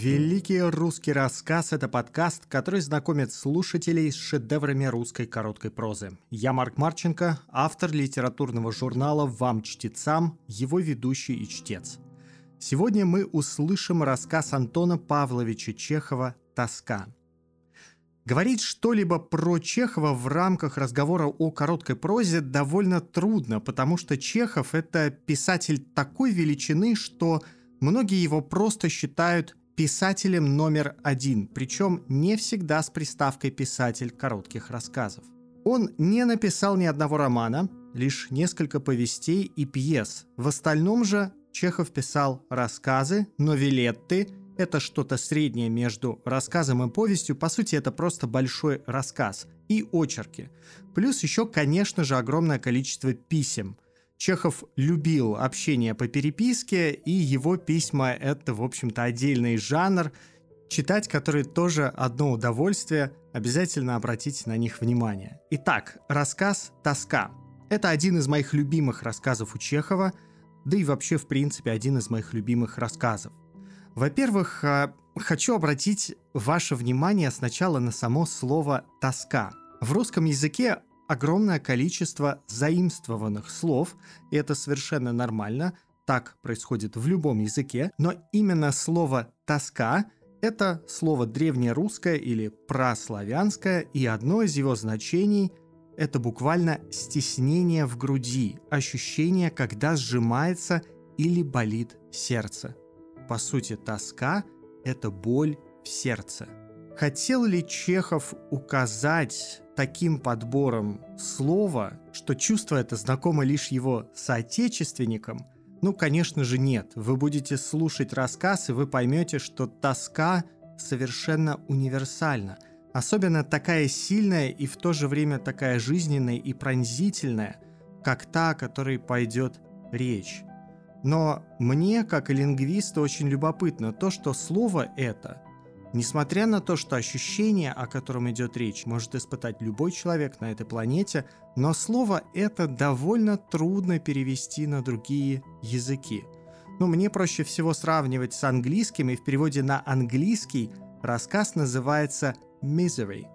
Великий русский рассказ – это подкаст, который знакомит слушателей с шедеврами русской короткой прозы. Я Марк Марченко, автор литературного журнала «Вам, чтецам», его ведущий и чтец. Сегодня мы услышим рассказ Антона Павловича Чехова «Тоска». Говорить что-либо про Чехова в рамках разговора о короткой прозе довольно трудно, потому что Чехов – это писатель такой величины, что многие его просто считают писателем номер один, причем не всегда с приставкой «писатель коротких рассказов». Он не написал ни одного романа, лишь несколько повестей и пьес. В остальном же Чехов писал рассказы, новелетты, это что-то среднее между рассказом и повестью, по сути это просто большой рассказ, и очерки. Плюс еще, конечно же, огромное количество писем – Чехов любил общение по переписке, и его письма — это, в общем-то, отдельный жанр, читать который тоже одно удовольствие, обязательно обратите на них внимание. Итак, рассказ «Тоска». Это один из моих любимых рассказов у Чехова, да и вообще, в принципе, один из моих любимых рассказов. Во-первых, а, хочу обратить ваше внимание сначала на само слово «тоска». В русском языке огромное количество заимствованных слов, и это совершенно нормально, так происходит в любом языке, но именно слово «тоска» — это слово древнерусское или праславянское, и одно из его значений — это буквально стеснение в груди, ощущение, когда сжимается или болит сердце. По сути, тоска — это боль в сердце. Хотел ли Чехов указать таким подбором слова, что чувство это знакомо лишь его соотечественникам? Ну, конечно же, нет. Вы будете слушать рассказ, и вы поймете, что тоска совершенно универсальна. Особенно такая сильная и в то же время такая жизненная и пронзительная, как та, о которой пойдет речь. Но мне, как лингвисту, очень любопытно то, что слово это – Несмотря на то, что ощущение, о котором идет речь, может испытать любой человек на этой планете, но слово это довольно трудно перевести на другие языки. Ну, мне проще всего сравнивать с английским, и в переводе на английский рассказ называется misery.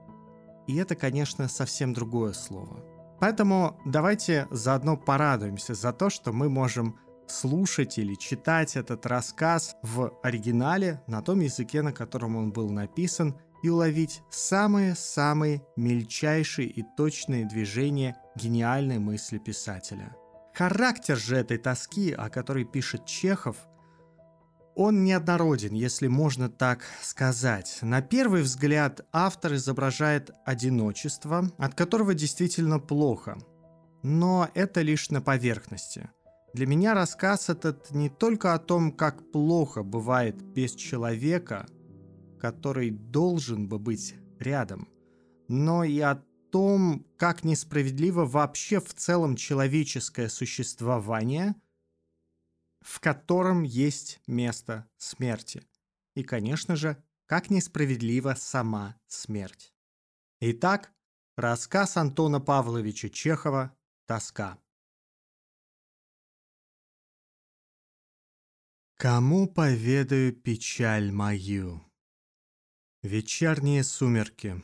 И это, конечно, совсем другое слово. Поэтому давайте заодно порадуемся за то, что мы можем слушать или читать этот рассказ в оригинале на том языке, на котором он был написан, и уловить самые-самые мельчайшие и точные движения гениальной мысли писателя. Характер же этой тоски, о которой пишет Чехов, он неоднороден, если можно так сказать. На первый взгляд автор изображает одиночество, от которого действительно плохо. Но это лишь на поверхности – для меня рассказ этот не только о том, как плохо бывает без человека, который должен бы быть рядом, но и о том, как несправедливо вообще в целом человеческое существование, в котором есть место смерти. И, конечно же, как несправедлива сама смерть. Итак, рассказ Антона Павловича Чехова «Тоска». Кому поведаю печаль мою? Вечерние сумерки.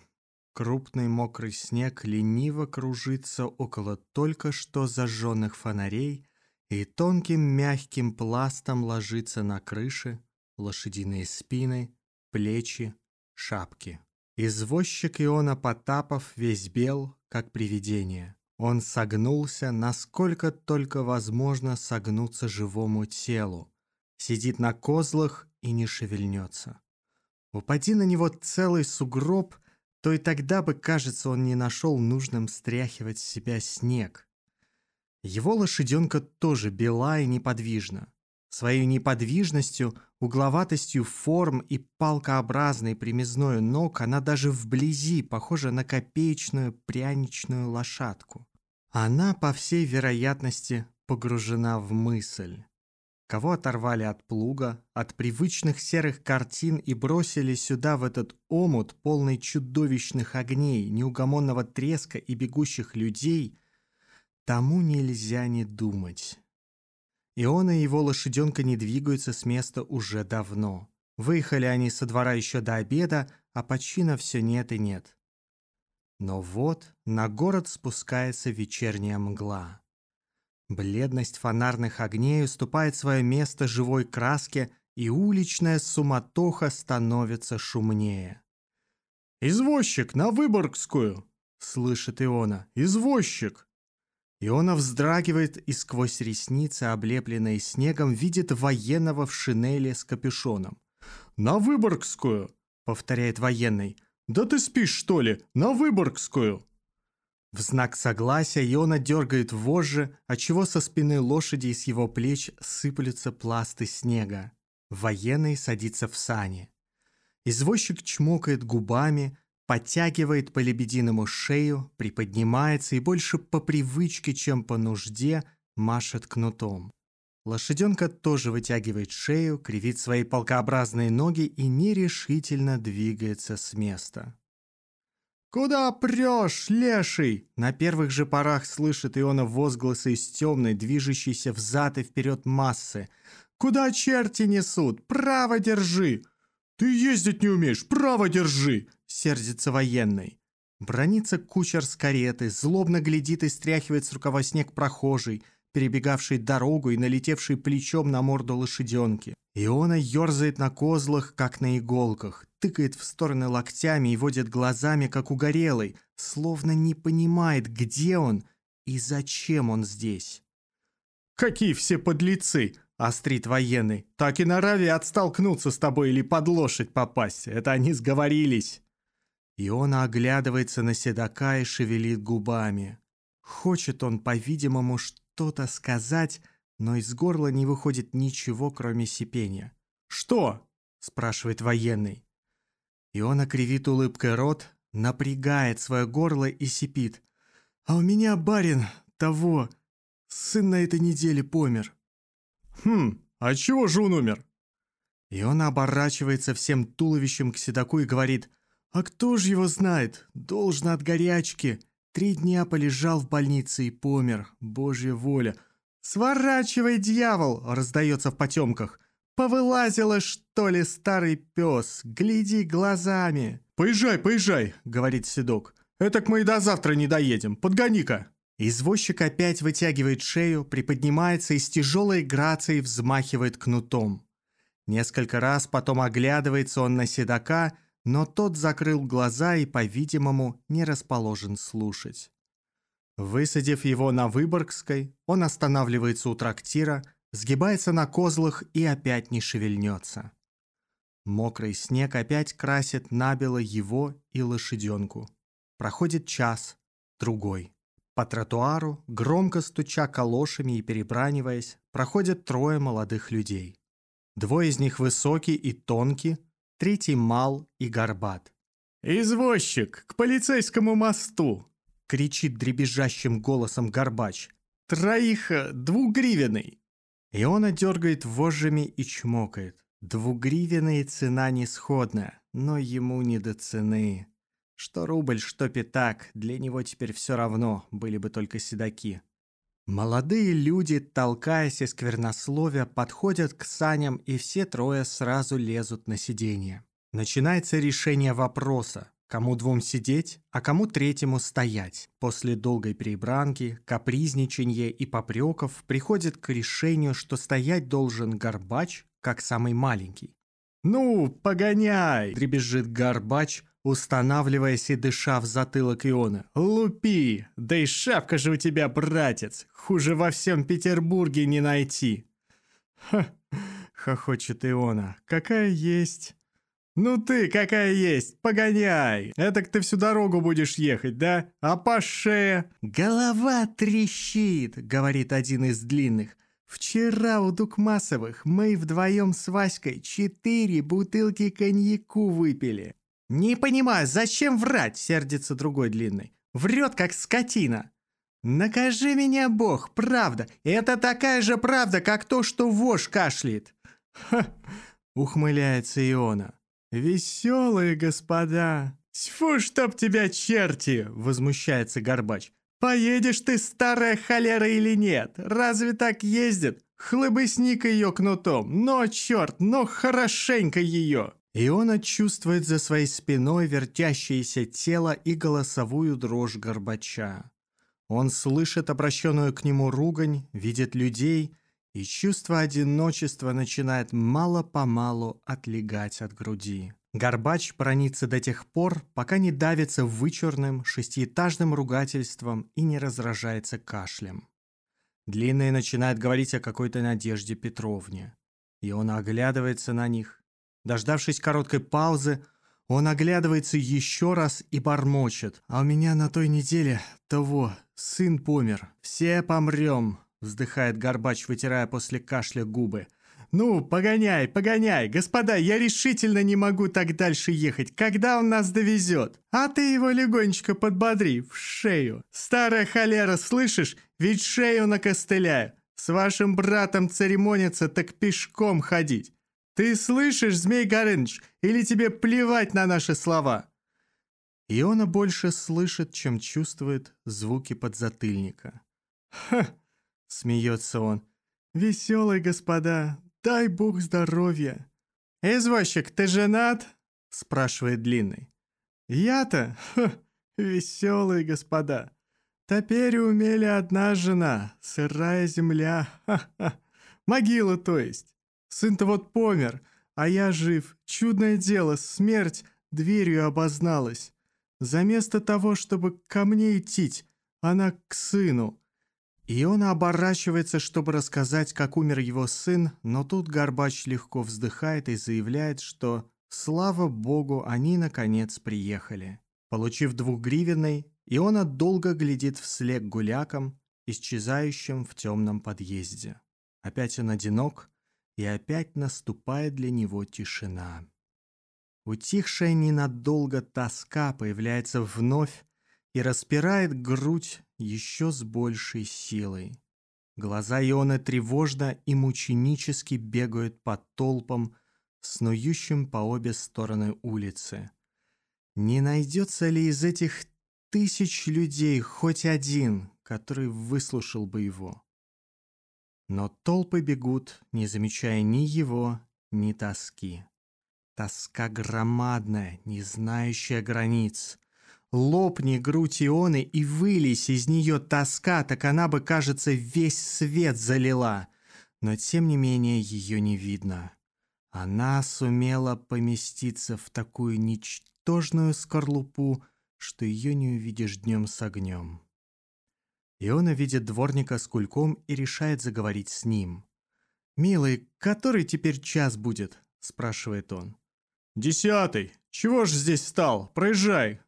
Крупный мокрый снег лениво кружится около только что зажженных фонарей и тонким мягким пластом ложится на крыши, лошадиные спины, плечи, шапки. Извозчик Иона Потапов весь бел, как привидение. Он согнулся, насколько только возможно согнуться живому телу, сидит на козлах и не шевельнется. Упади на него целый сугроб, то и тогда бы, кажется, он не нашел нужным стряхивать с себя снег. Его лошаденка тоже бела и неподвижна. Своей неподвижностью, угловатостью форм и палкообразной примезною ног она даже вблизи похожа на копеечную пряничную лошадку. Она, по всей вероятности, погружена в мысль. Кого оторвали от плуга, от привычных серых картин и бросили сюда в этот омут, полный чудовищных огней, неугомонного треска и бегущих людей, тому нельзя не думать. И он и его лошаденка не двигаются с места уже давно. Выехали они со двора еще до обеда, а почина все нет и нет. Но вот на город спускается вечерняя мгла. Бледность фонарных огней уступает свое место живой краске, и уличная суматоха становится шумнее. «Извозчик, на Выборгскую!» — слышит Иона. «Извозчик!» Иона вздрагивает и сквозь ресницы, облепленные снегом, видит военного в шинели с капюшоном. «На Выборгскую!» — повторяет военный. «Да ты спишь, что ли? На Выборгскую!» В знак согласия Иона дергает вожжи, отчего со спины лошади и с его плеч сыплются пласты снега. Военный садится в сани. Извозчик чмокает губами, подтягивает по лебединому шею, приподнимается и больше по привычке, чем по нужде, машет кнутом. Лошаденка тоже вытягивает шею, кривит свои полкообразные ноги и нерешительно двигается с места. «Куда прешь, леший?» На первых же порах слышит Иона возгласы из темной, движущейся взад и вперед массы. «Куда черти несут? Право держи!» «Ты ездить не умеешь, право держи!» Сердится военный. Бронится кучер с кареты, злобно глядит и стряхивает с рукава снег прохожий, перебегавший дорогу и налетевший плечом на морду лошаденки. Иона ерзает на козлах, как на иголках, тыкает в стороны локтями и водит глазами, как угорелый, словно не понимает, где он и зачем он здесь. «Какие все подлецы!» — острит военный. «Так и норовят столкнуться с тобой или под лошадь попасть. Это они сговорились!» Иона оглядывается на седока и шевелит губами. Хочет он, по-видимому, что-то сказать, но из горла не выходит ничего, кроме сипения. «Что?» – спрашивает военный. И он окривит улыбкой рот, напрягает свое горло и сипит. «А у меня барин того, сын на этой неделе помер». «Хм, а чего же он умер?» И он оборачивается всем туловищем к седаку и говорит, «А кто же его знает? Должно от горячки. Три дня полежал в больнице и помер. Божья воля. «Сворачивай, дьявол!» — раздается в потемках. «Повылазила, что ли, старый пес? Гляди глазами!» «Поезжай, поезжай!» — говорит Седок. «Этак мы и до завтра не доедем. Подгони-ка!» Извозчик опять вытягивает шею, приподнимается и с тяжелой грацией взмахивает кнутом. Несколько раз потом оглядывается он на седока, но тот закрыл глаза и, по-видимому, не расположен слушать. Высадив его на Выборгской, он останавливается у трактира, сгибается на козлах и опять не шевельнется. Мокрый снег опять красит набело его и лошаденку. Проходит час, другой. По тротуару, громко стуча калошами и перебраниваясь, проходят трое молодых людей. Двое из них высокие и тонкие, третий мал и горбат. «Извозчик, к полицейскому мосту!» кричит дребезжащим голосом Горбач. «Троих э, двугривенный!» И он дергает вожжами и чмокает. Двугривенная цена не сходная, но ему не до цены. Что рубль, что пятак, для него теперь все равно, были бы только седаки. Молодые люди, толкаясь из сквернословия, подходят к саням, и все трое сразу лезут на сиденье. Начинается решение вопроса, Кому двум сидеть, а кому третьему стоять. После долгой перебранки, капризничанья и попреков приходит к решению, что стоять должен Горбач, как самый маленький. «Ну, погоняй!» – дребезжит Горбач, устанавливаясь и дыша в затылок Иона. «Лупи! Да и шапка же у тебя, братец! Хуже во всем Петербурге не найти!» «Ха!» – хохочет Иона. «Какая есть!» «Ну ты какая есть, погоняй! Этак ты всю дорогу будешь ехать, да? А по шее...» «Голова трещит», — говорит один из длинных. «Вчера у Дукмасовых мы вдвоем с Васькой четыре бутылки коньяку выпили». «Не понимаю, зачем врать?» — сердится другой длинный. «Врет, как скотина». «Накажи меня, Бог, правда. Это такая же правда, как то, что вож кашляет». «Ха!» — ухмыляется Иона. «Веселые господа!» «Тьфу, чтоб тебя черти!» — возмущается Горбач. «Поедешь ты, старая холера, или нет? Разве так ездят? Хлобысни-ка ее кнутом! Но, черт, но хорошенько ее!» Иона чувствует за своей спиной вертящееся тело и голосовую дрожь Горбача. Он слышит обращенную к нему ругань, видит людей, и чувство одиночества начинает мало-помалу отлегать от груди. Горбач бронится до тех пор, пока не давится вычурным шестиэтажным ругательством и не разражается кашлем. Длинный начинает говорить о какой-то Надежде Петровне. И он оглядывается на них. Дождавшись короткой паузы, он оглядывается еще раз и бормочет. «А у меня на той неделе того, сын помер. Все помрем», — вздыхает Горбач, вытирая после кашля губы. «Ну, погоняй, погоняй! Господа, я решительно не могу так дальше ехать. Когда он нас довезет? А ты его легонечко подбодри, в шею. Старая холера, слышишь? Ведь шею накостыляю. С вашим братом церемониться, так пешком ходить. Ты слышишь, Змей Горыныч, или тебе плевать на наши слова?» Иона больше слышит, чем чувствует звуки подзатыльника. «Ха!» — смеется он. «Веселый, господа, Дай бог здоровья. «Извозчик, ты женат?» — спрашивает Длинный. «Я-то? Веселые господа. Теперь умели одна жена, сырая земля, ха-ха. Могила, то есть. Сын-то вот помер, а я жив. Чудное дело, смерть дверью обозналась. Заместо того, чтобы ко мне идти, она к сыну. И он оборачивается, чтобы рассказать, как умер его сын, но тут Горбач легко вздыхает и заявляет, что, слава богу, они наконец приехали. Получив двухгривенный, Иона долго глядит вслед гулякам, исчезающим в темном подъезде. Опять он одинок, и опять наступает для него тишина. Утихшая ненадолго тоска появляется вновь и распирает грудь еще с большей силой. Глаза Ионы тревожно и мученически бегают по толпам, снующим по обе стороны улицы. Не найдется ли из этих тысяч людей хоть один, который выслушал бы его? Но толпы бегут, не замечая ни его, ни тоски. Тоска громадная, не знающая границ — Лопни грудь Ионы и вылезь из нее тоска, так она бы, кажется, весь свет залила. Но тем не менее ее не видно. Она сумела поместиться в такую ничтожную скорлупу, что ее не увидишь днем с огнем. Иона видит дворника с кульком и решает заговорить с ним. «Милый, который теперь час будет?» – спрашивает он. «Десятый. Чего ж здесь стал? Проезжай!»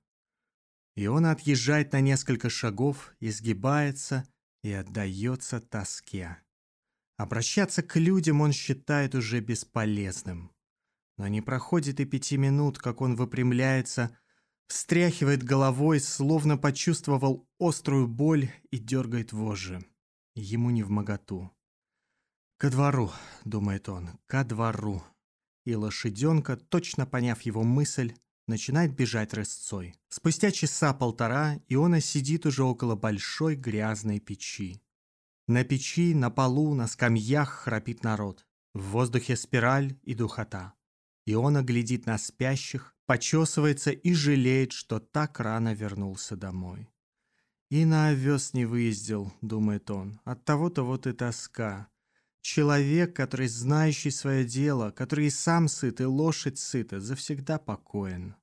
И он отъезжает на несколько шагов, изгибается и отдается тоске. Обращаться к людям он считает уже бесполезным. Но не проходит и пяти минут, как он выпрямляется, встряхивает головой, словно почувствовал острую боль и дергает вожжи. Ему не в моготу. «Ко двору», — думает он, — «ко двору». И лошаденка, точно поняв его мысль, начинает бежать рысцой. Спустя часа полтора Иона сидит уже около большой грязной печи. На печи, на полу, на скамьях храпит народ. В воздухе спираль и духота. Иона глядит на спящих, почесывается и жалеет, что так рано вернулся домой. «И на овес не выездил», — думает он, — «от того-то вот и тоска. Человек, который знающий свое дело, который и сам сыт, и лошадь сыта, завсегда покоен».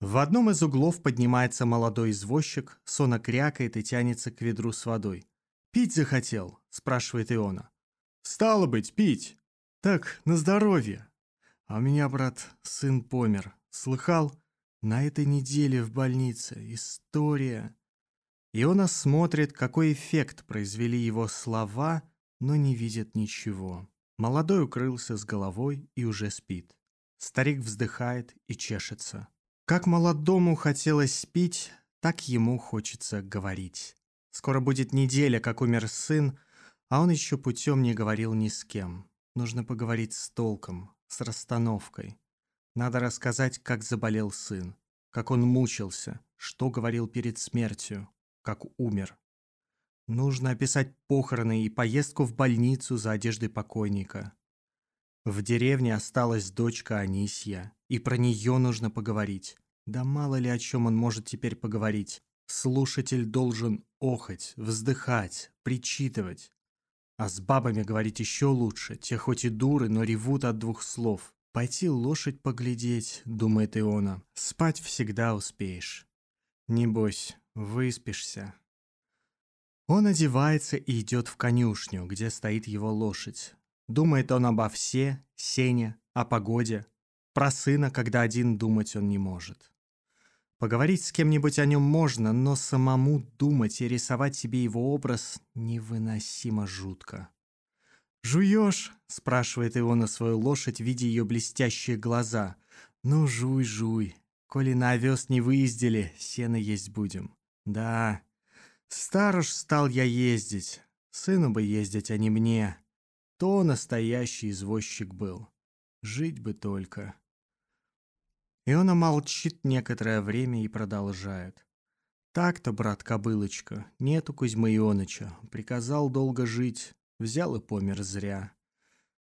В одном из углов поднимается молодой извозчик, сонно крякает и тянется к ведру с водой. «Пить захотел?» – спрашивает Иона. «Стало быть, пить!» «Так, на здоровье!» «А у меня, брат, сын помер. Слыхал? На этой неделе в больнице. История!» Иона смотрит, какой эффект произвели его слова, но не видит ничего. Молодой укрылся с головой и уже спит. Старик вздыхает и чешется. Как молодому хотелось пить, так ему хочется говорить. Скоро будет неделя, как умер сын, а он еще путем не говорил ни с кем. Нужно поговорить с толком, с расстановкой. Надо рассказать, как заболел сын, как он мучился, что говорил перед смертью, как умер. Нужно описать похороны и поездку в больницу за одеждой покойника. В деревне осталась дочка Анисья, и про нее нужно поговорить. Да мало ли о чем он может теперь поговорить. Слушатель должен охать, вздыхать, причитывать. А с бабами говорить еще лучше. Те хоть и дуры, но ревут от двух слов. «Пойти лошадь поглядеть», — думает Иона. «Спать всегда успеешь. Небось, выспишься». Он одевается и идет в конюшню, где стоит его лошадь. Думает он обо все, Сене, о погоде. Про сына, когда один думать он не может. Поговорить с кем-нибудь о нем можно, но самому думать и рисовать себе его образ невыносимо жутко. «Жуешь?» — спрашивает его на свою лошадь, видя ее блестящие глаза. «Ну, жуй, жуй. Коли на овес не выездили, сено есть будем». «Да, стар уж стал я ездить. Сыну бы ездить, а не мне. То настоящий извозчик был. Жить бы только». И он молчит некоторое время и продолжает. «Так-то, брат Кобылочка, нету Кузьмы Ионыча. Приказал долго жить, Взял и помер зря.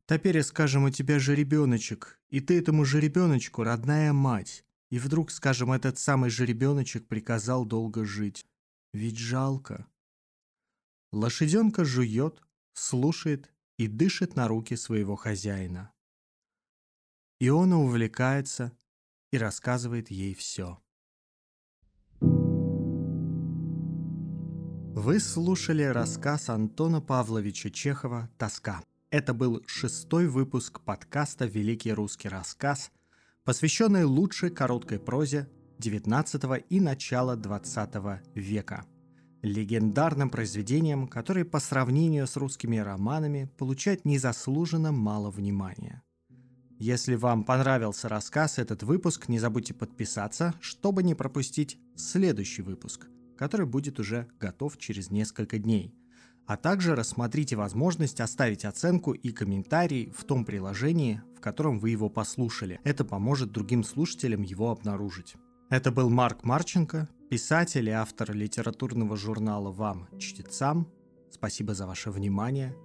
Теперь, скажем, у тебя же ребеночек, и ты этому же ребеночку родная мать. И вдруг, скажем, этот самый же ребеночек приказал долго жить. Ведь жалко. Лошаденка жует, слушает и дышит на руки своего хозяина. Иона увлекается и рассказывает ей все. Вы слушали рассказ Антона Павловича Чехова «Тоска». Это был шестой выпуск подкаста «Великий русский рассказ», посвященный лучшей короткой прозе XIX и начала XX века. Легендарным произведениям, которые по сравнению с русскими романами получают незаслуженно мало внимания. Если вам понравился рассказ, этот выпуск, не забудьте подписаться, чтобы не пропустить следующий выпуск – который будет уже готов через несколько дней. А также рассмотрите возможность оставить оценку и комментарий в том приложении, в котором вы его послушали. Это поможет другим слушателям его обнаружить. Это был Марк Марченко, писатель и автор литературного журнала «Вам, чтецам». Спасибо за ваше внимание.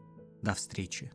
До встречи.